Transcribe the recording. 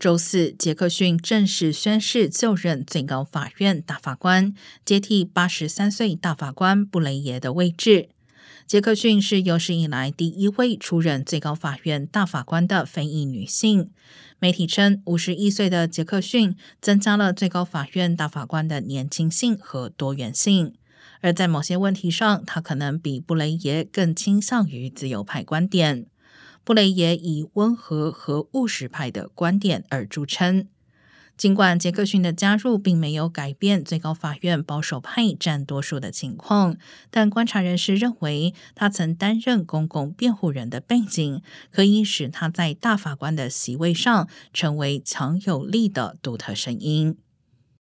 周四，杰克逊正式宣誓就任最高法院大法官，接替八十三岁大法官布雷耶的位置。杰克逊是有史以来第一位出任最高法院大法官的非裔女性。媒体称，五十一岁的杰克逊增加了最高法院大法官的年轻性和多元性，而在某些问题上，他可能比布雷耶更倾向于自由派观点。布雷也以温和和务实派的观点而著称。尽管杰克逊的加入并没有改变最高法院保守派占多数的情况，但观察人士认为，他曾担任公共辩护人的背景，可以使他在大法官的席位上成为强有力的独特声音。